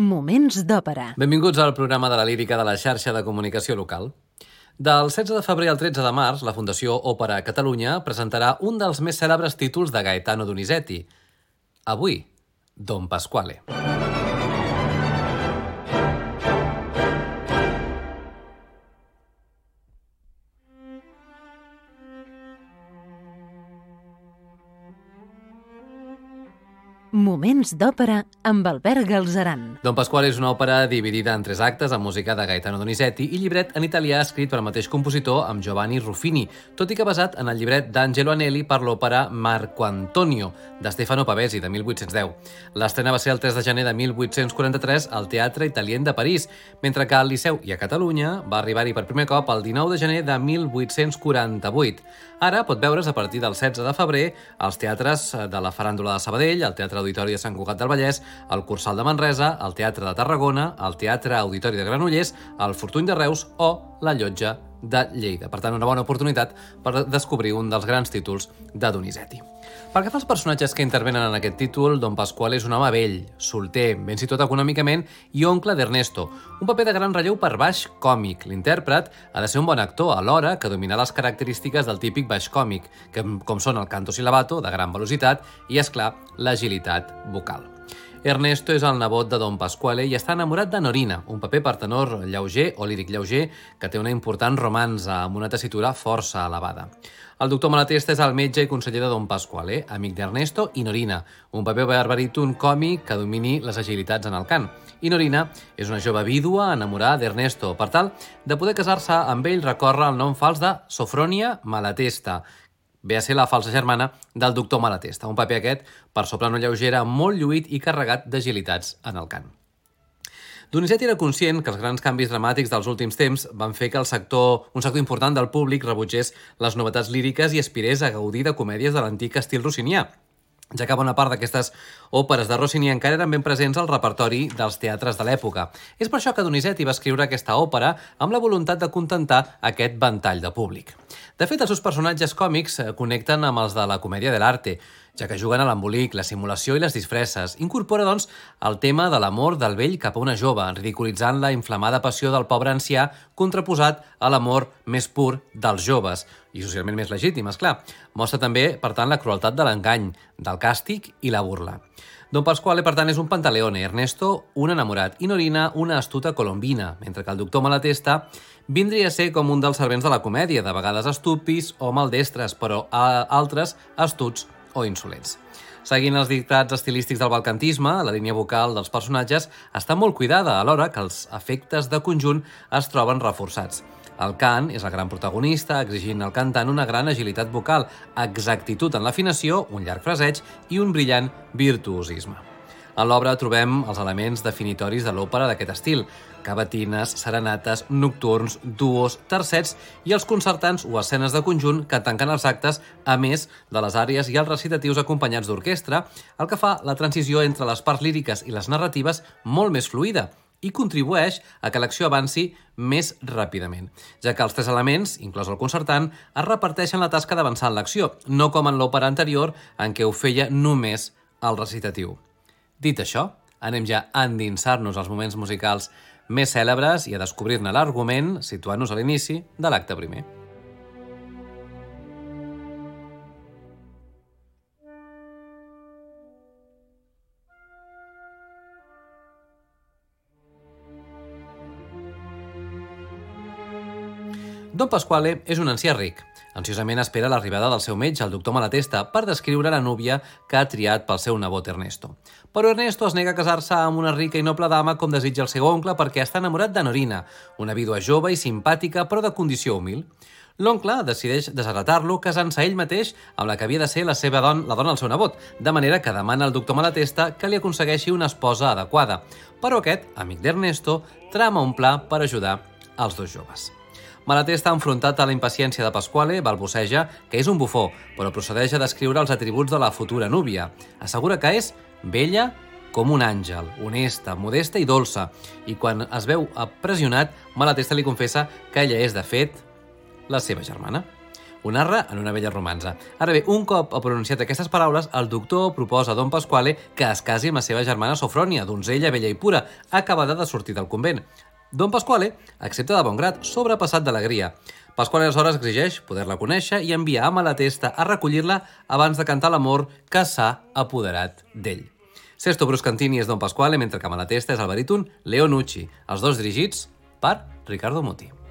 Moments d'òpera. Benvinguts al programa de la lírica de la xarxa de comunicació local. Del 16 de febrer al 13 de març, la Fundació Òpera Catalunya presentarà un dels més cèlebres títols de Gaetano Donizetti. Avui, Don Pasquale. Moments d'òpera amb Albert Galzeran. Don Pasquale és una òpera dividida en tres actes amb música de Gaetano Donizetti i llibret en italià escrit pel mateix compositor amb Giovanni Ruffini, tot i que basat en el llibret d'Angelo Anelli per l'òpera Marco Antonio, de Stefano Pavesi, de 1810. L'estrena va ser el 3 de gener de 1843 al Teatre Italien de París, mentre que al Liceu i a Catalunya va arribar-hi per primer cop el 19 de gener de 1848. Ara pot veure's a partir del 16 de febrer als teatres de la Faràndula de Sabadell, al Teatre Auditori de Sant Cugat del Vallès, al Cursal de Manresa, al Teatre de Tarragona, al Teatre Auditori de Granollers, al Fortuny de Reus o la Llotja de Lleida. Per tant, una bona oportunitat per descobrir un dels grans títols de Donizetti. Pel que fa als personatges que intervenen en aquest títol, Don Pasquale és un home vell, solter, ben situat econòmicament i oncle d'Ernesto, un paper de gran relleu per baix còmic. L'intèrpret ha de ser un bon actor alhora que dominar les característiques del típic baix còmic, que, com són el canto silabato, de gran velocitat, i, és clar l'agilitat vocal. Ernesto és el nebot de Don Pasquale i està enamorat de Norina, un paper per tenor lleuger o líric lleuger que té una important romanza amb una tessitura força elevada. El doctor Malatesta és el metge i conseller de Don Pasquale, amic d'Ernesto i Norina, un paper barbaríton còmic que domini les agilitats en el cant. I Norina és una jove vídua enamorada d'Ernesto. Per tal de poder casar-se amb ell, recorre el nom fals de Sofronia Malatesta, ve a ser la falsa germana del doctor Malatesta, un paper aquest per soprano lleugera molt lluït i carregat d'agilitats en el cant. Donizetti era conscient que els grans canvis dramàtics dels últims temps van fer que el sector, un sector important del públic rebutgés les novetats líriques i aspirés a gaudir de comèdies de l'antic estil rossinià ja que bona part d'aquestes òperes de Rossini encara eren ben presents al repertori dels teatres de l'època. És per això que Donizetti va escriure aquesta òpera amb la voluntat de contentar aquest ventall de públic. De fet, els seus personatges còmics connecten amb els de la comèdia de l'arte, ja que juguen a l'embolic, la simulació i les disfresses. Incorpora, doncs, el tema de l'amor del vell cap a una jove, ridiculitzant la inflamada passió del pobre ancià contraposat a l'amor més pur dels joves, i socialment més legítim, és clar. Mostra també, per tant, la crueltat de l'engany, del càstig i la burla. Don Pasquale, per tant, és un pantaleone, Ernesto un enamorat i Norina una astuta colombina, mentre que el doctor Malatesta vindria a ser com un dels servents de la comèdia, de vegades estupis o maldestres, però a altres astuts o insolents. Seguint els dictats estilístics del balcantisme, la línia vocal dels personatges està molt cuidada, alhora que els efectes de conjunt es troben reforçats. El cant és el gran protagonista, exigint al cantant una gran agilitat vocal, exactitud en l'afinació, un llarg fraseig i un brillant virtuosisme. A l'obra trobem els elements definitoris de l'òpera d'aquest estil, cavatines, serenates, nocturns, duos, tercets i els concertants o escenes de conjunt que tanquen els actes, a més de les àrees i els recitatius acompanyats d'orquestra, el que fa la transició entre les parts líriques i les narratives molt més fluida i contribueix a que l'acció avanci més ràpidament, ja que els tres elements, inclòs el concertant, es reparteixen la tasca d'avançar en l'acció, no com en l'òpera anterior en què ho feia només el recitatiu. Dit això, anem ja a endinsar-nos als moments musicals més cèlebres i a descobrir-ne l'argument situant-nos a l'inici de l'acte primer. Don Pasquale és un ancià ric. Ansiosament espera l'arribada del seu metge, el doctor Malatesta, per descriure la núvia que ha triat pel seu nebot Ernesto. Però Ernesto es nega a casar-se amb una rica i noble dama com desitja el seu oncle perquè està enamorat de Norina, una vídua jove i simpàtica però de condició humil. L'oncle decideix desheretar-lo casant-se ell mateix amb la que havia de ser la seva dona, la dona del seu nebot, de manera que demana al doctor Malatesta que li aconsegueixi una esposa adequada. Però aquest, amic d'Ernesto, trama un pla per ajudar els dos joves. Malaté està enfrontat a la impaciència de Pasquale, balbuceja, que és un bufó, però procedeix a descriure els atributs de la futura núvia. Assegura que és vella com un àngel, honesta, modesta i dolça, i quan es veu pressionat, Malatesta li confessa que ella és, de fet, la seva germana. Ho narra en una vella romanza. Ara bé, un cop ha pronunciat aquestes paraules, el doctor proposa a Don Pasquale que es casi amb la seva germana Sofronia, donzella vella i pura, acabada de sortir del convent. Don Pasquale accepta de bon grat, sobrepassat d'alegria. Pasquale aleshores exigeix poder-la conèixer i enviar a la testa a recollir-la abans de cantar l'amor que s'ha apoderat d'ell. Sesto Bruscantini és Don Pasquale, mentre que Malatesta és el baríton Leonucci, els dos dirigits per Ricardo Muti.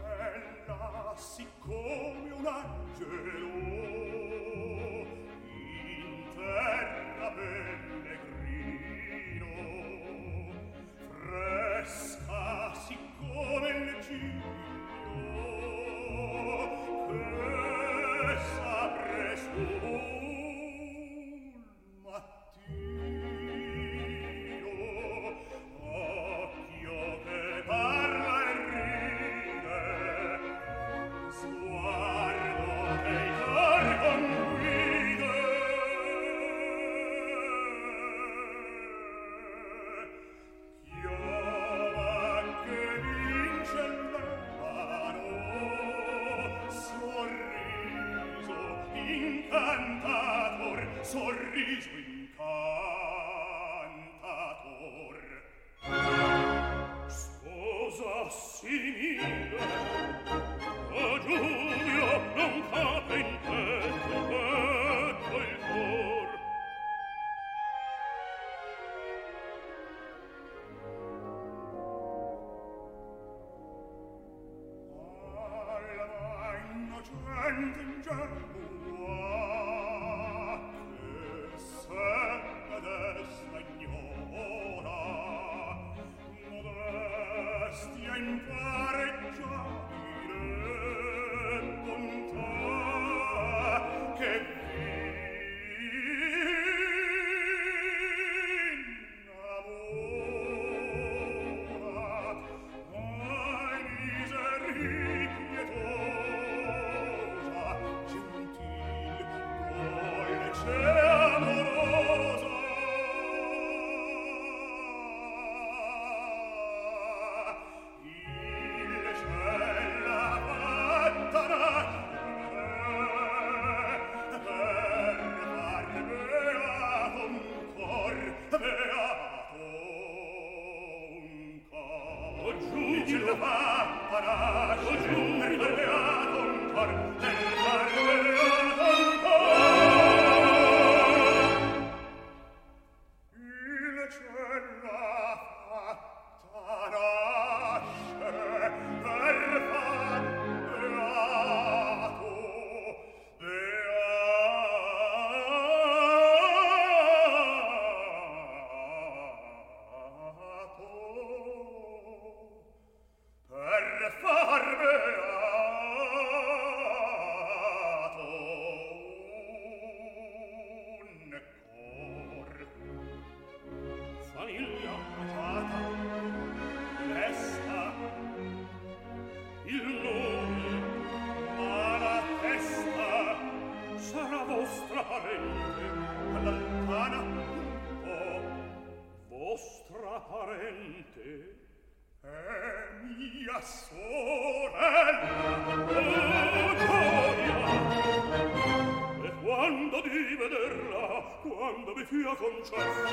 quando mi fia concesso.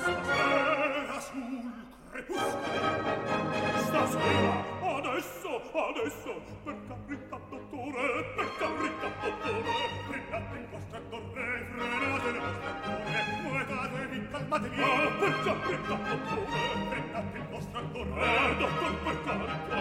Stasera sul crepuscolo. Stasera adesso adesso. Per carità dottore per carità dottore. Frenate il vostro torre frenate il vostro torre muovetevi calmatevi. Ah, per carità dottore frenate il vostro torre dottor per carità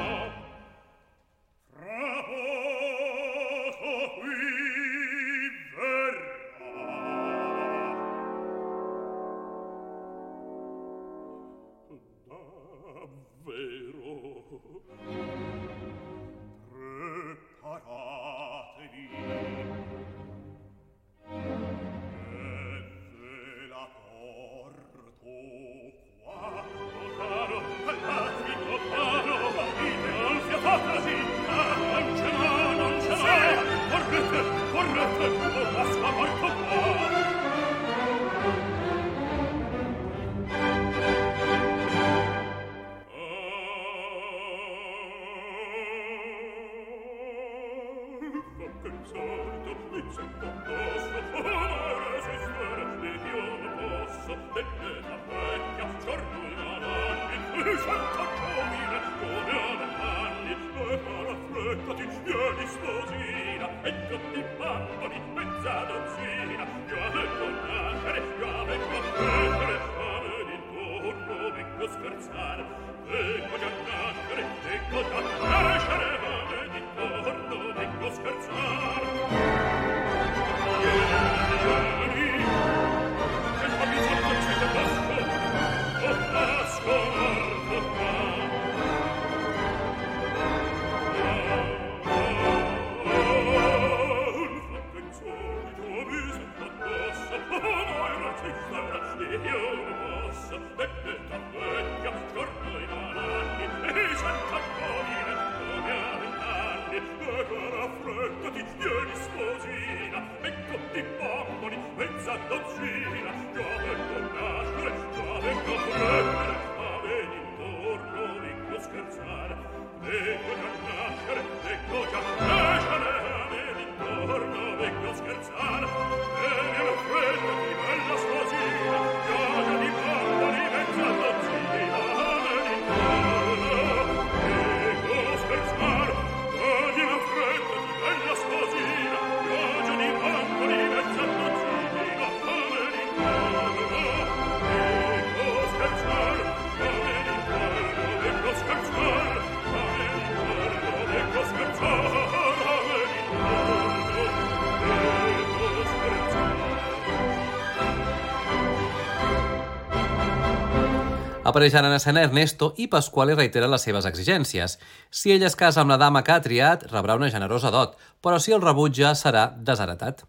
Apareixen en escena Ernesto i Pasquale reiteren les seves exigències. Si ell es casa amb la dama que ha triat, rebrà una generosa dot, però si el rebutja, serà desheretat.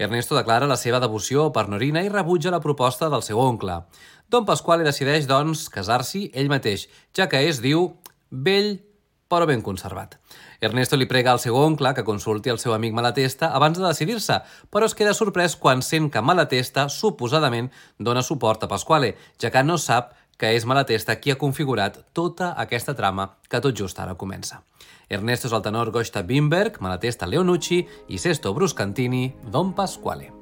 Ernesto declara la seva devoció per Norina i rebutja la proposta del seu oncle. Don Pasquale decideix, doncs, casar-s'hi ell mateix, ja que és, diu, vell però ben conservat. Ernesto li prega al seu oncle que consulti el seu amic Malatesta abans de decidir-se, però es queda sorprès quan sent que Malatesta suposadament dona suport a Pasquale, ja que no sap que és Malatesta qui ha configurat tota aquesta trama que tot just ara comença. Ernesto és el tenor Gosta Bimberg, Malatesta Leonucci i Sesto Bruscantini, Don Pasquale.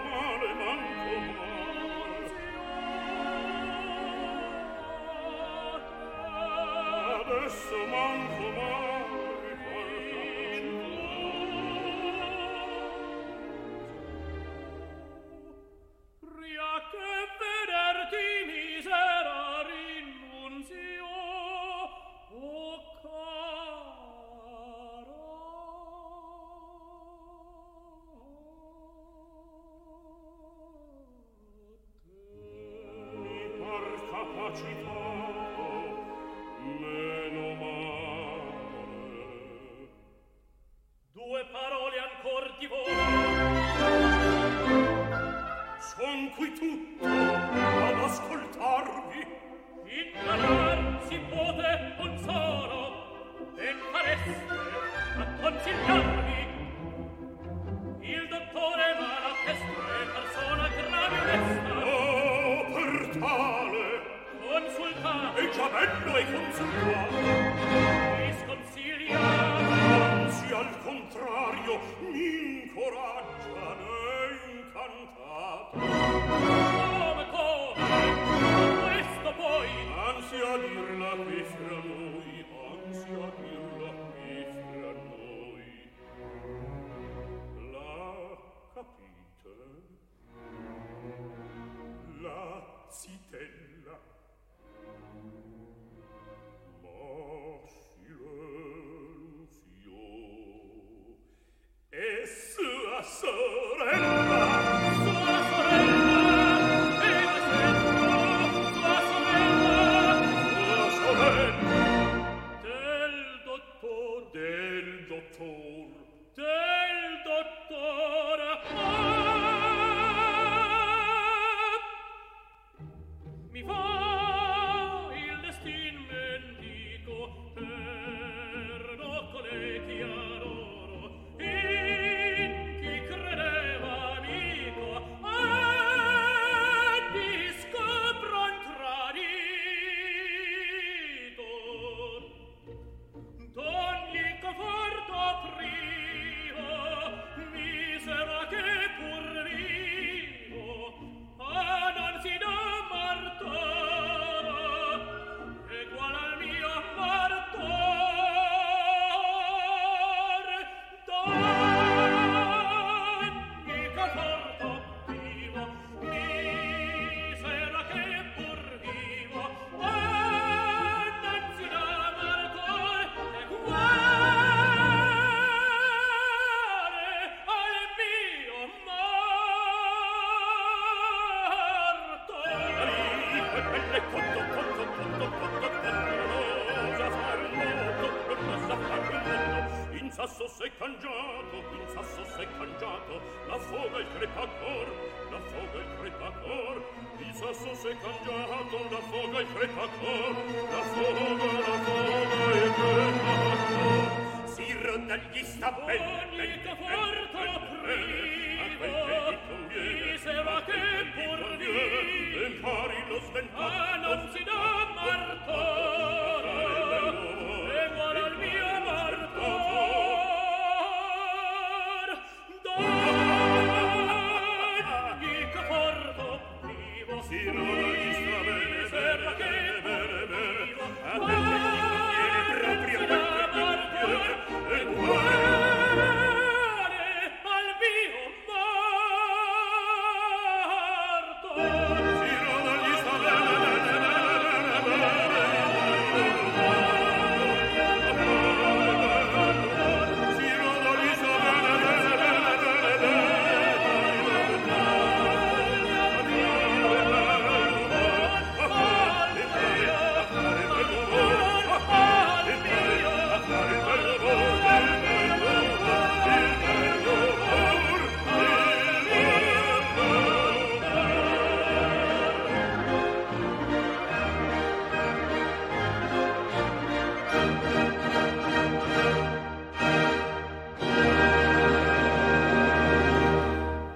sasso se cangiato, in sasso s'è cangiato, la foga il crepacor, la foga il crepacor, in sasso se cangiato, la foga il crepacor, la foga, la foga il crepacor. Si roda gli stappelli, ogni conforto la priva, misera che pur vivo, impari lo sventato, ah, non si dà marrà,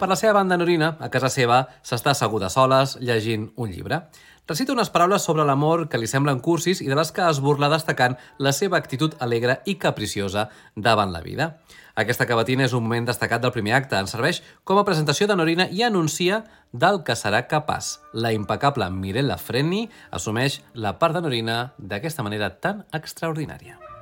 Per la seva banda Norina, a casa seva, s'està asseguda soles llegint un llibre. Recita unes paraules sobre l'amor que li semblen cursis i de les que es burla destacant la seva actitud alegre i capriciosa davant la vida. Aquesta cavatina és un moment destacat del primer acte. En serveix com a presentació de Norina i anuncia del que serà capaç. La impecable Mirella Freni assumeix la part de Norina d'aquesta manera tan extraordinària.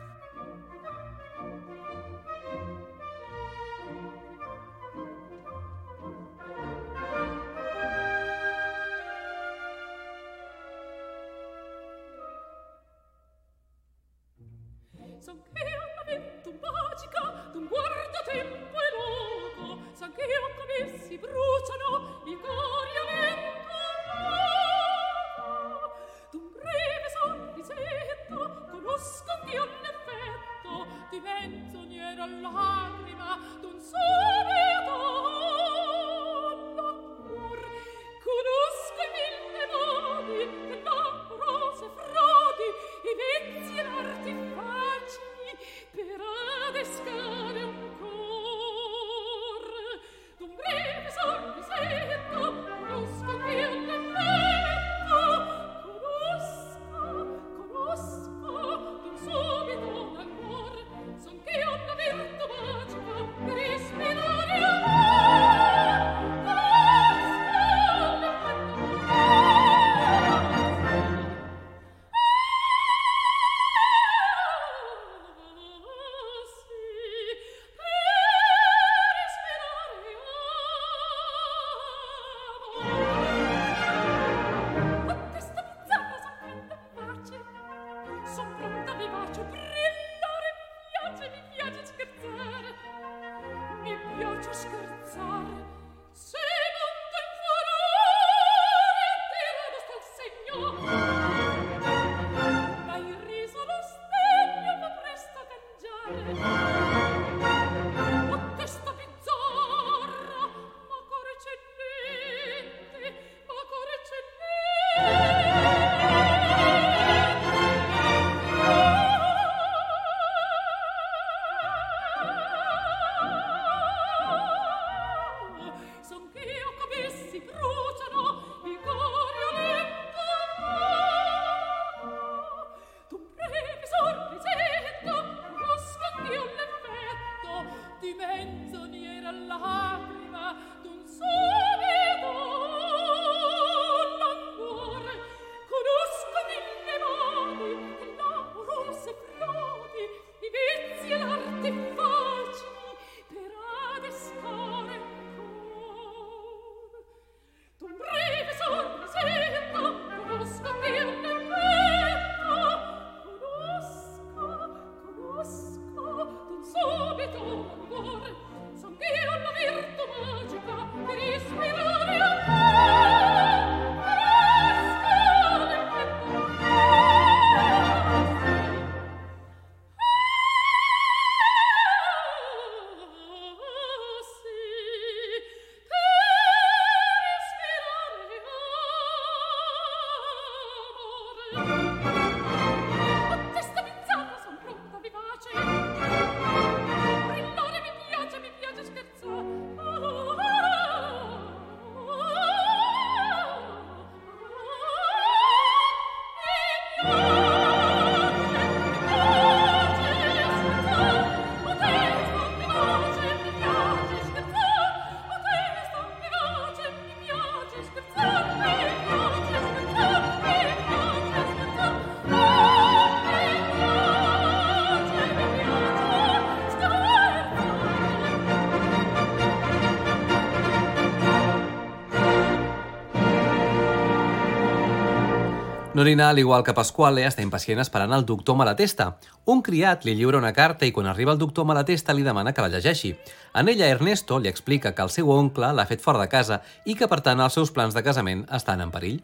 Norina, al igual que Pasquale, està impacient esperant el doctor Malatesta. Un criat li lliura una carta i quan arriba el doctor Malatesta li demana que la llegeixi. En ella, Ernesto li explica que el seu oncle l'ha fet fora de casa i que, per tant, els seus plans de casament estan en perill.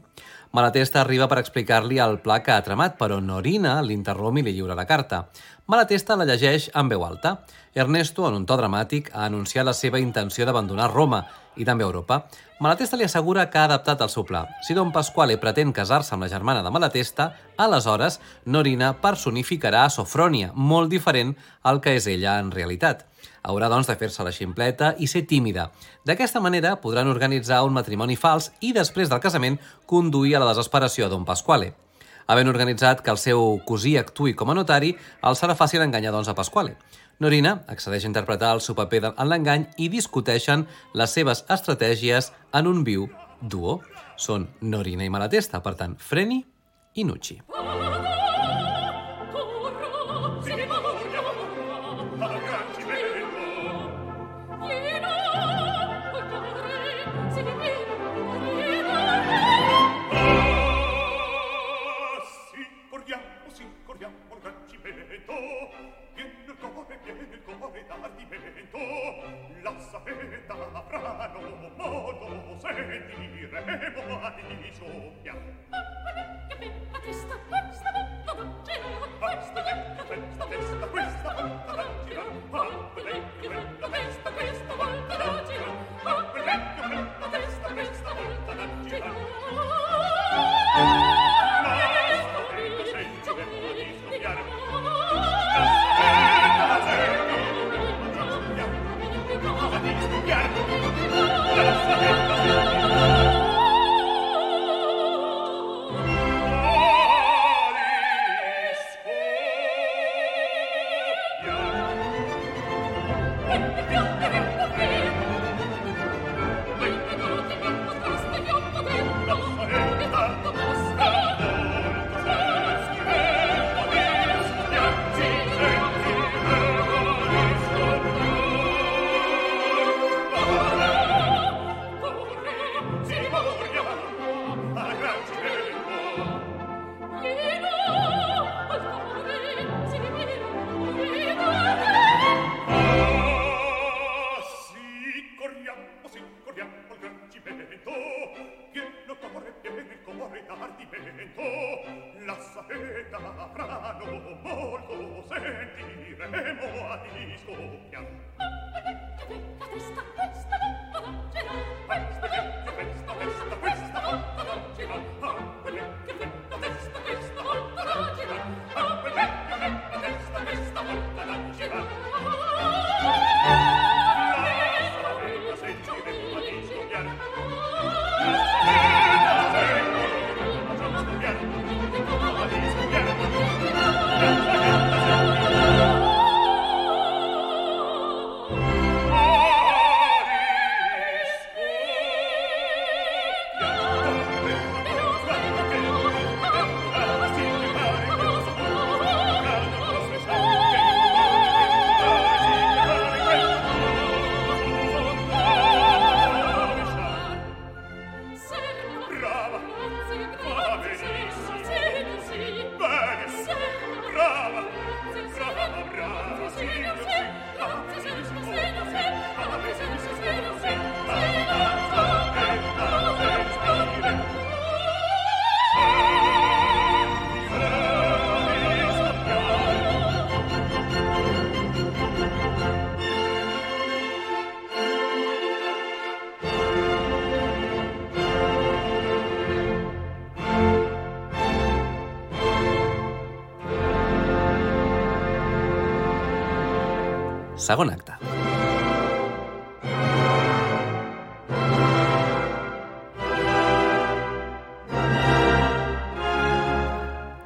Malatesta arriba per explicar-li el pla que ha tramat, però Norina l'interromp i li lliura la carta. Malatesta la llegeix en veu alta. Ernesto, en un to dramàtic, ha anunciat la seva intenció d'abandonar Roma i també Europa. Malatesta li assegura que ha adaptat el seu pla. Si Don Pasquale pretén casar-se amb la germana de Malatesta, aleshores Norina personificarà a molt diferent al que és ella en realitat. Haurà, doncs, de fer-se la ximpleta i ser tímida. D'aquesta manera podran organitzar un matrimoni fals i, després del casament, conduir a la desesperació Don Pasquale. Havent organitzat que el seu cosí actui com a notari, el serà fàcil enganyar, doncs, a Pasquale. Norina accedeix a interpretar el seu paper en l'engany i discuteixen les seves estratègies en un viu duo. Són Norina i Malatesta, per tant, Freni i Nucci. soprano molto sentiremo a discoppia questa questa questa questa questa questa questa questa questa questa questa Segon acte.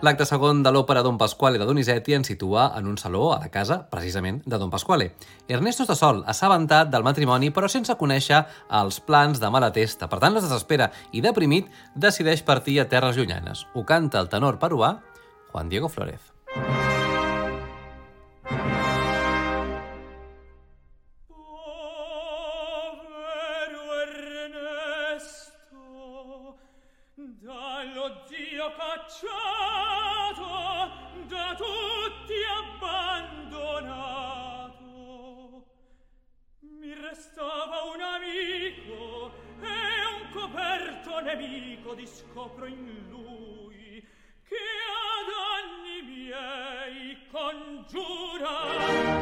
L'acte segon de l'òpera Don Pasquale de Donizetti ens situa en un saló a la casa, precisament, de Don Pasquale. Ernesto està sol, assabentat del matrimoni, però sense conèixer els plans de Malatesta. Per tant, no es desespera i, deprimit, decideix partir a terres llunyanes. Ho canta el tenor peruà Juan Diego Flórez. Povero scopro in lui che ad anni miei congiura.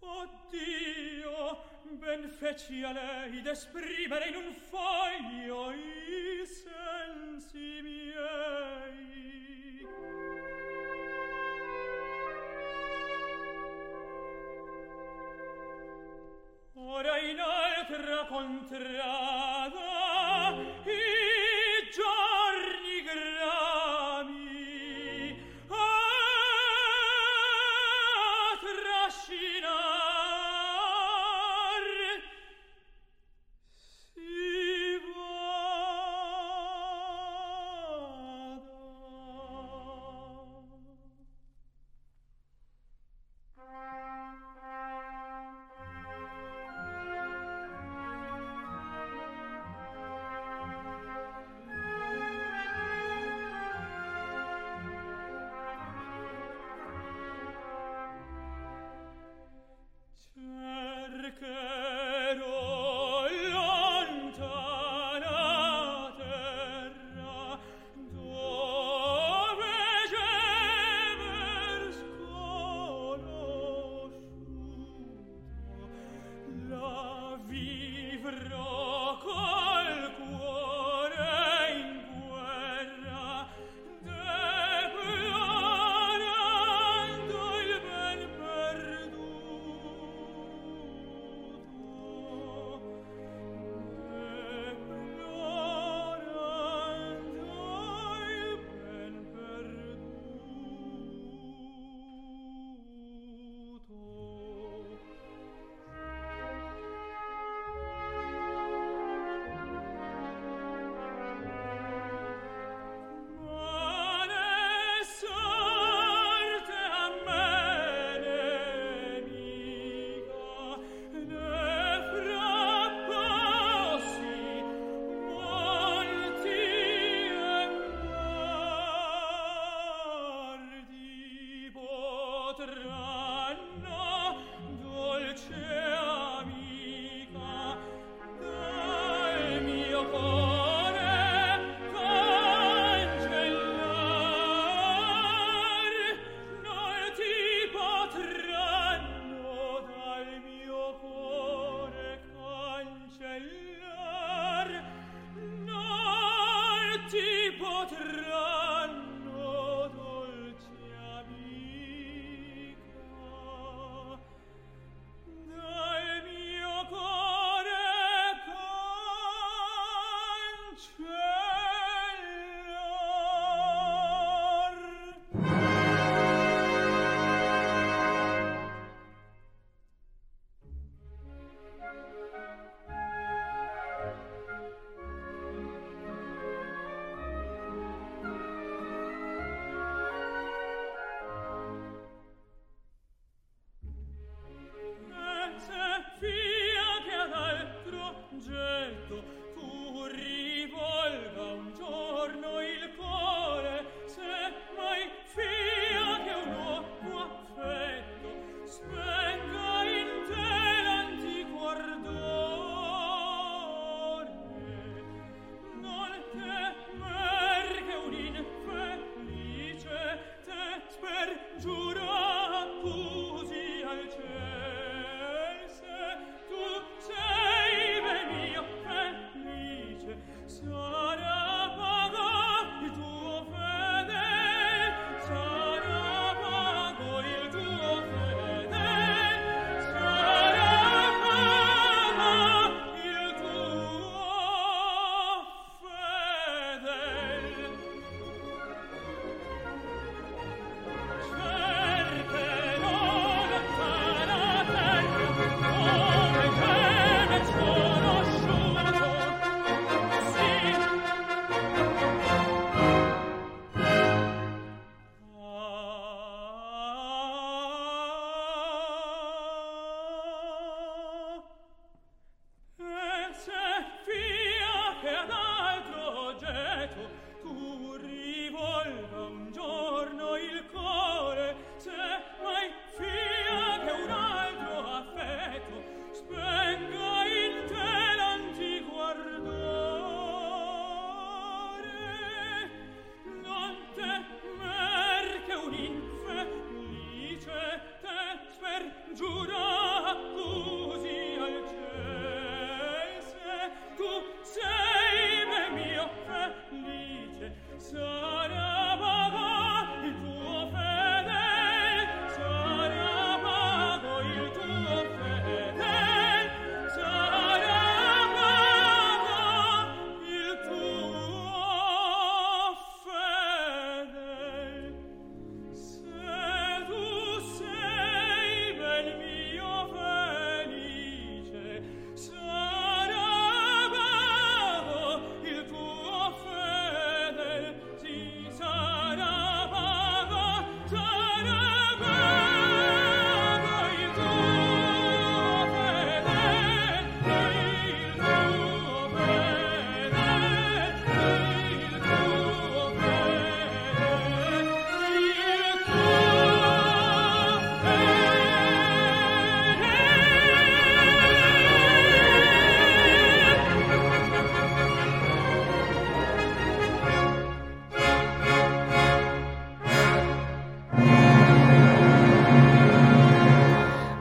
Oddio, ben feci a lei d'esprimere in un foglio il contra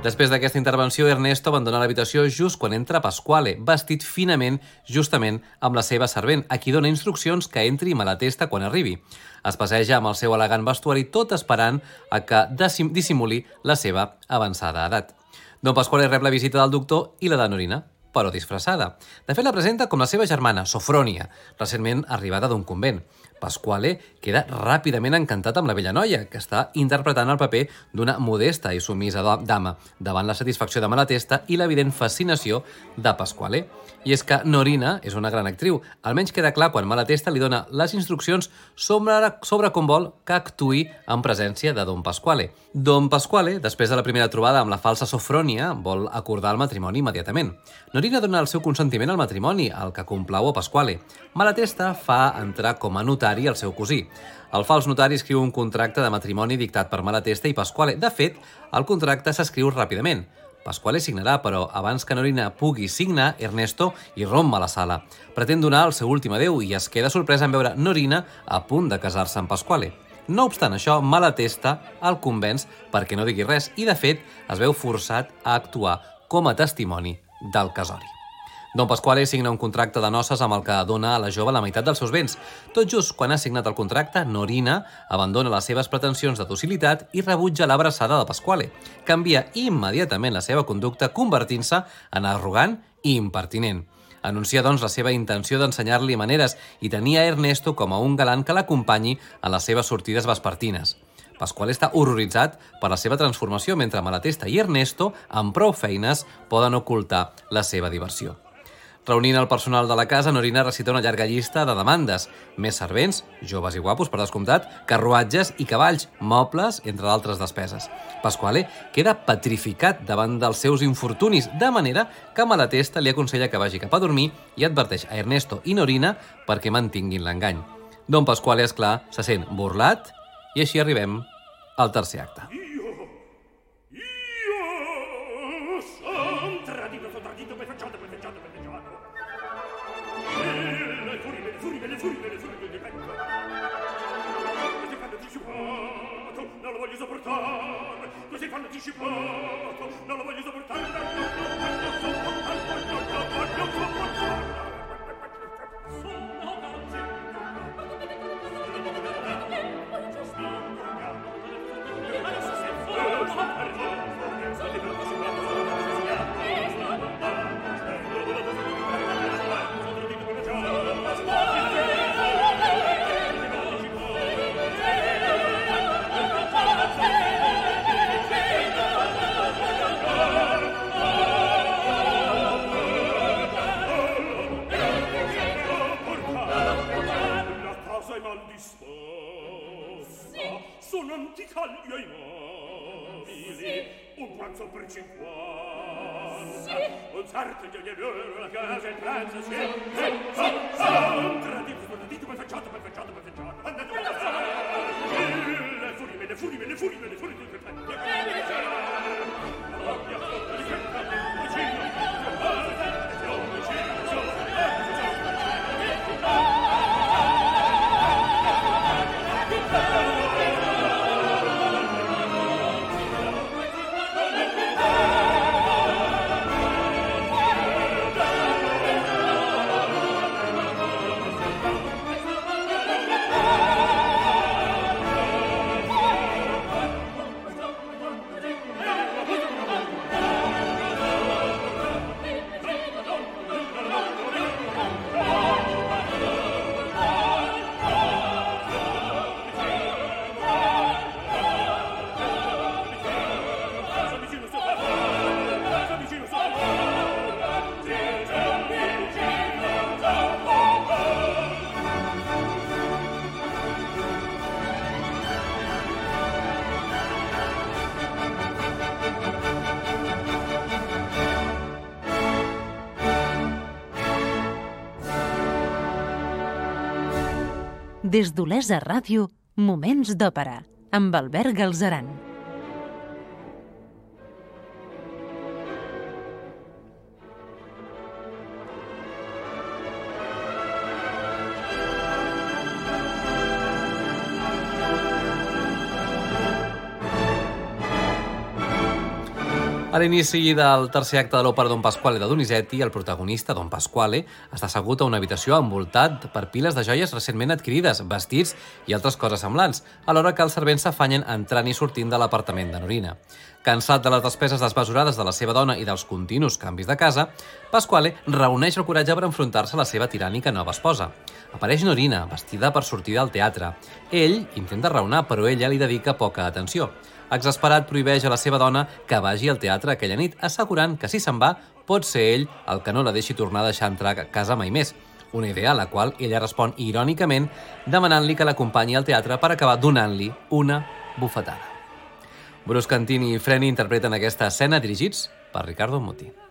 Després d'aquesta intervenció, Ernesto abandona l'habitació just quan entra Pasquale, vestit finament justament amb la seva servent, a qui dona instruccions que entri Malatesta quan arribi. Es passeja amb el seu elegant vestuari tot esperant a que dissimuli la seva avançada edat. Don Pasquale rep la visita del doctor i la de Norina, però disfressada. De fet, la presenta com la seva germana, Sofrònia, recentment arribada d'un convent. Pasquale queda ràpidament encantat amb la vella noia, que està interpretant el paper d'una modesta i sumisa dama, davant la satisfacció de Malatesta i l'evident fascinació de Pasquale. I és que Norina és una gran actriu, almenys queda clar quan Malatesta li dona les instruccions sobre, sobre com vol que actui en presència de Don Pasquale. Don Pasquale, després de la primera trobada amb la falsa Sofrònia, vol acordar el matrimoni immediatament. Norina dona el seu consentiment al matrimoni, el que complau a Pasquale. Malatesta fa entrar com a notar notari el seu cosí. El fals notari escriu un contracte de matrimoni dictat per Malatesta i Pasquale. De fet, el contracte s'escriu ràpidament. Pasquale signarà, però abans que Norina pugui signar, Ernesto irromp a la sala. Pretén donar el seu últim adeu i es queda sorpresa en veure Norina a punt de casar-se amb Pasquale. No obstant això, Malatesta el convenç perquè no digui res i, de fet, es veu forçat a actuar com a testimoni del casori. Don Pasquale signa un contracte de noces amb el que dona a la jove la meitat dels seus béns. Tot just quan ha signat el contracte, Norina abandona les seves pretensions de docilitat i rebutja l'abraçada de Pasquale. Canvia immediatament la seva conducta, convertint-se en arrogant i impertinent. Anuncia, doncs, la seva intenció d'ensenyar-li maneres i tenia Ernesto com a un galant que l'acompanyi a les seves sortides vespertines. Pasquale està horroritzat per la seva transformació, mentre Malatesta i Ernesto, amb prou feines, poden ocultar la seva diversió. Reunint el personal de la casa, Norina recita una llarga llista de demandes. Més servents, joves i guapos, per descomptat, carruatges i cavalls, mobles, entre d'altres despeses. Pasquale queda petrificat davant dels seus infortunis, de manera que Malatesta li aconsella que vagi cap a dormir i adverteix a Ernesto i Norina perquè mantinguin l'engany. Don Pasquale, és clar, se sent burlat i així arribem al tercer acte. ci può cambio i mobili un pranzo per cinquanta sì. un sarto di ogni euro la casa in pranzo sì. sì. sì. sì. un tradito sbordadito per facciato per facciato per facciato andate furie le furie le furie le furie le furie Des d'Olesa Ràdio, Moments d'Òpera, amb Albert Galzeran. A l'inici del tercer acte de l'òpera Don Pasquale de Donizetti, el protagonista, Don Pasquale, està assegut a una habitació envoltat per piles de joies recentment adquirides, vestits i altres coses semblants, alhora que els servents s'afanyen entrant i sortint de l'apartament de Norina. Cansat de les despeses desmesurades de la seva dona i dels continus canvis de casa, Pasquale reuneix el coratge per enfrontar-se a la seva tirànica nova esposa. Apareix Norina, vestida per sortir del teatre. Ell intenta raonar, però ella li dedica poca atenció. Exasperat, prohibeix a la seva dona que vagi al teatre aquella nit, assegurant que si se'n va, pot ser ell el que no la deixi tornar a deixar entrar a casa mai més. Una idea a la qual ella respon irònicament demanant-li que l'acompanyi al teatre per acabar donant-li una bufetada. Bruce Cantini i Freni interpreten aquesta escena dirigits per Ricardo Muti.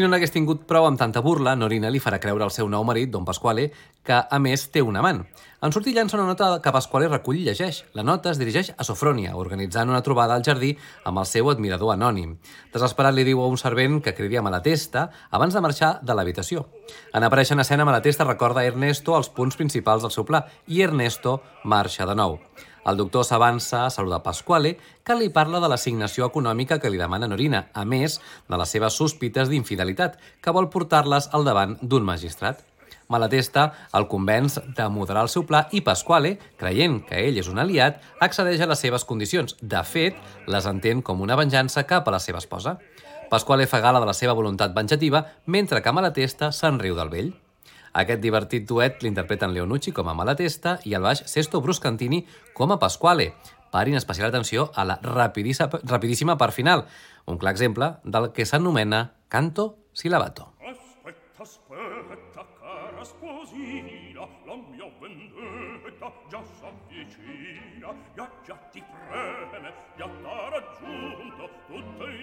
No n'hagués tingut prou amb tanta burla, Norina li farà creure al seu nou marit, Don Pasquale, que, a més, té un amant. En sortir llança una nota que Pasquale recull i llegeix. La nota es dirigeix a Sofrònia, organitzant una trobada al jardí amb el seu admirador anònim. Desesperat li diu a un servent que cridi a Malatesta abans de marxar de l'habitació. En aparèixer en escena, Malatesta recorda a Ernesto els punts principals del seu pla i Ernesto marxa de nou. El doctor s'avança a saludar Pasquale, que li parla de l'assignació econòmica que li demana Norina, a més de les seves sospites d'infidelitat, que vol portar-les al davant d'un magistrat. Malatesta el convenç de moderar el seu pla i Pasquale, creient que ell és un aliat, accedeix a les seves condicions. De fet, les entén com una venjança cap a la seva esposa. Pasquale fa gala de la seva voluntat venjativa, mentre que Malatesta se'n riu del vell. Aquest divertit duet l'interpreten Leonucci com a Malatesta i el baix Sesto Bruscantini com a Pasquale. Parin especial atenció a la rapidíssima part final, un clar exemple del que s'anomena canto silabato. Aspetta, aspetta, cara sposina, la mia vendetta già s'avvicina, già già ti preme, già t'ha raggiunto, tutta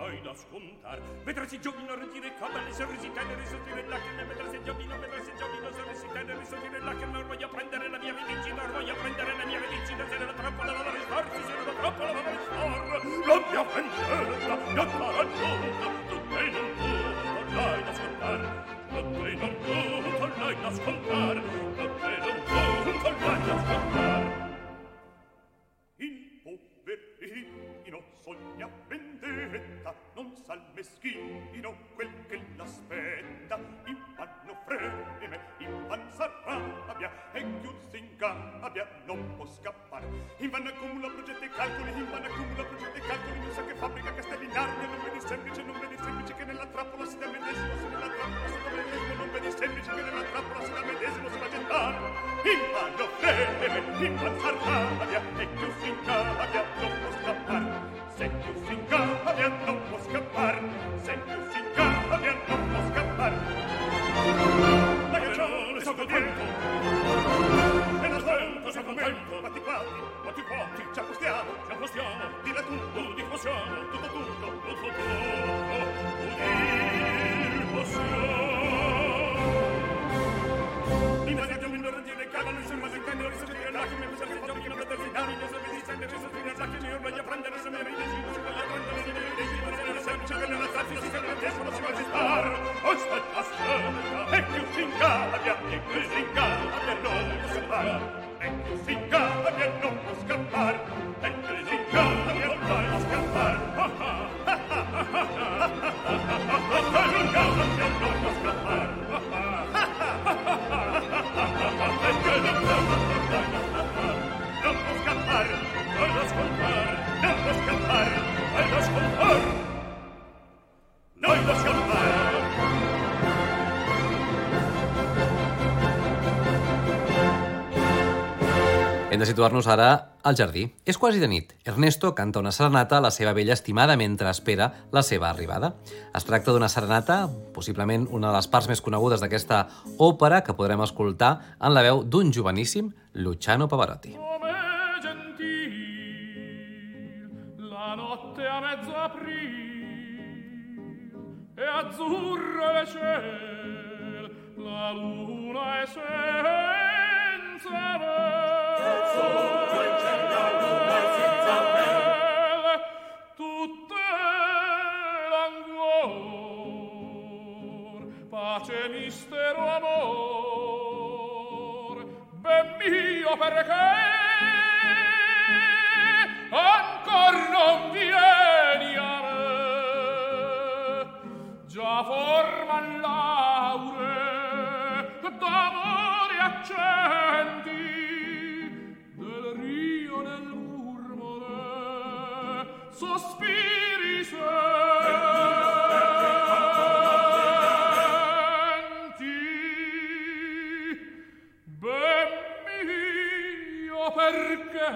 mai l'ascoltar vedrà si giovino retire cabelle sorrisi tenere sottire lacrime vedrà se giovino vedrà se giovino sorrisi tenere la che non voglio prendere la mia medicina non voglio prendere la mia medicina se ne la trappola la risparsi se ne la trappola la risparsi la mia prendere calcoli invan accumula progetti e calcoli non sa che fabbrica castelli in armi non vedi semplice non vedi semplice che nella trappola si dà medesimo se nella trappola si dà medesimo non vedi semplice che nella trappola si dà medesimo si va gettare infanno freme infan s'arrabbia Hem de situar-nos ara al jardí. És quasi de nit. Ernesto canta una serenata a la seva vella estimada mentre espera la seva arribada. Es tracta d'una serenata, possiblement una de les parts més conegudes d'aquesta òpera que podrem escoltar en la veu d'un joveníssim Luciano Pavarotti. La notte a mezzo aprile e azzurro il ciel la luna è senza mistero amor ben mio perché ancor non vieni a me già forma l'aure d'amore accendi del rio nel murmure sospiri sei perché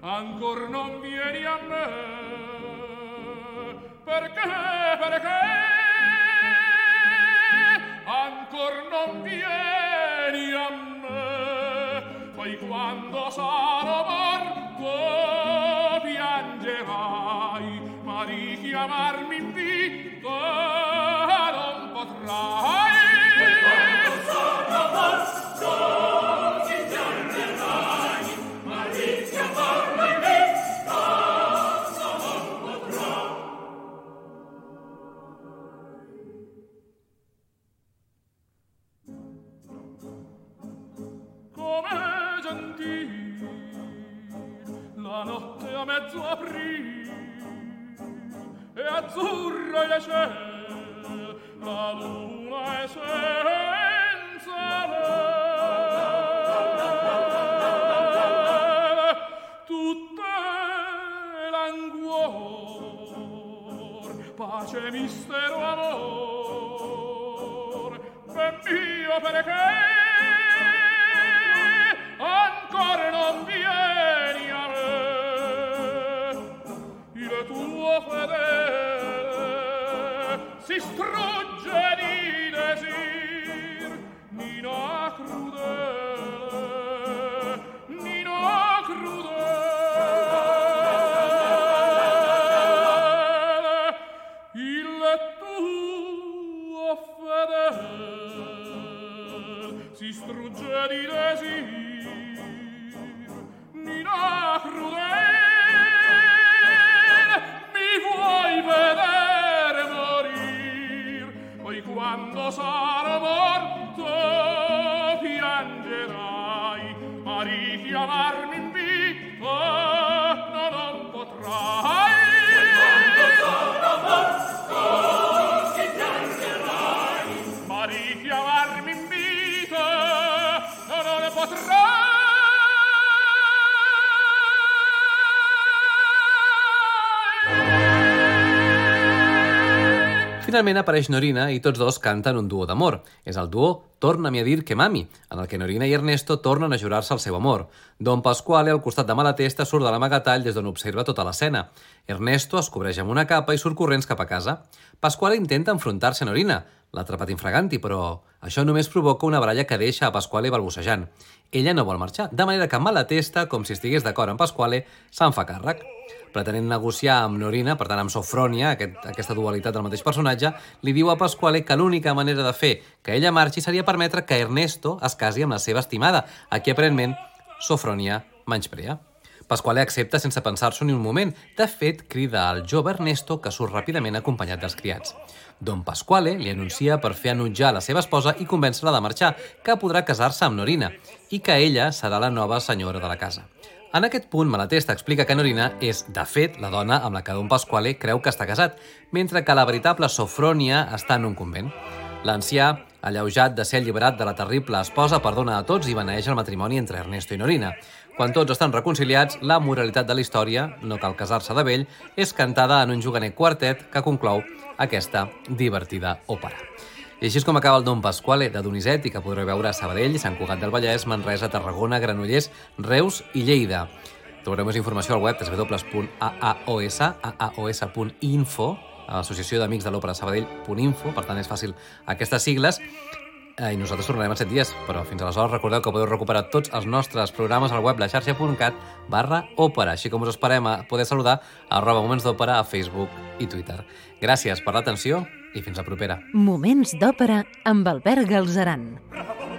ancor non vieni a me. Perché perché? Ancor non vieni a me. Poi quando sarò morto piangerai. Ma richiamarmi Finalment apareix Norina i tots dos canten un duo d'amor. És el duo Torna'm a dir que mami, en el que Norina i Ernesto tornen a jurar-se el seu amor. Don Pasquale, al costat de Malatesta, surt de l'amagatall des d'on observa tota l'escena. Ernesto es cobreix amb una capa i surt corrents cap a casa. Pasquale intenta enfrontar-se a Norina, l'atrapat infraganti, però això només provoca una baralla que deixa a Pasquale balbucejant. Ella no vol marxar, de manera que Malatesta, com si estigués d'acord amb Pasquale, se'n fa càrrec. Pretenent negociar amb Norina, per tant amb Sofrònia, aquest, aquesta dualitat del mateix personatge, li diu a Pasquale que l'única manera de fer que ella marxi seria permetre que Ernesto es casi amb la seva estimada, a qui aparentment Sofrònia menysprea. Pasquale accepta sense pensar-s'ho ni un moment. De fet, crida al jove Ernesto, que surt ràpidament acompanyat dels criats. Don Pasquale li anuncia per fer enutjar la seva esposa i convèncer-la de marxar, que podrà casar-se amb Norina, i que ella serà la nova senyora de la casa. En aquest punt, Malatesta explica que Norina és, de fet, la dona amb la que Don Pasquale creu que està casat, mentre que la veritable Sofrònia està en un convent. L'ancià, alleujat de ser alliberat de la terrible esposa, perdona a tots i beneeix el matrimoni entre Ernesto i Norina. Quan tots estan reconciliats, la moralitat de la història, no cal casar-se de vell, és cantada en un juganer quartet que conclou aquesta divertida òpera. I així és com acaba el Don Pasquale de Donizetti, que podreu veure a Sabadell, Sant Cugat del Vallès, Manresa, Tarragona, Granollers, Reus i Lleida. Trobareu més informació al web www.aaos.info Associació d'Amics de l'Òpera Sabadell.info, per tant és fàcil aquestes sigles. Eh, I nosaltres tornarem en 7 dies, però fins aleshores recordeu que podeu recuperar tots els nostres programes al web laxarxa.cat barra òpera, així com us esperem a poder saludar a arroba moments d'òpera a Facebook i Twitter. Gràcies per l'atenció i fins la propera. Moments d'òpera amb Albert Galzeran. Bravo!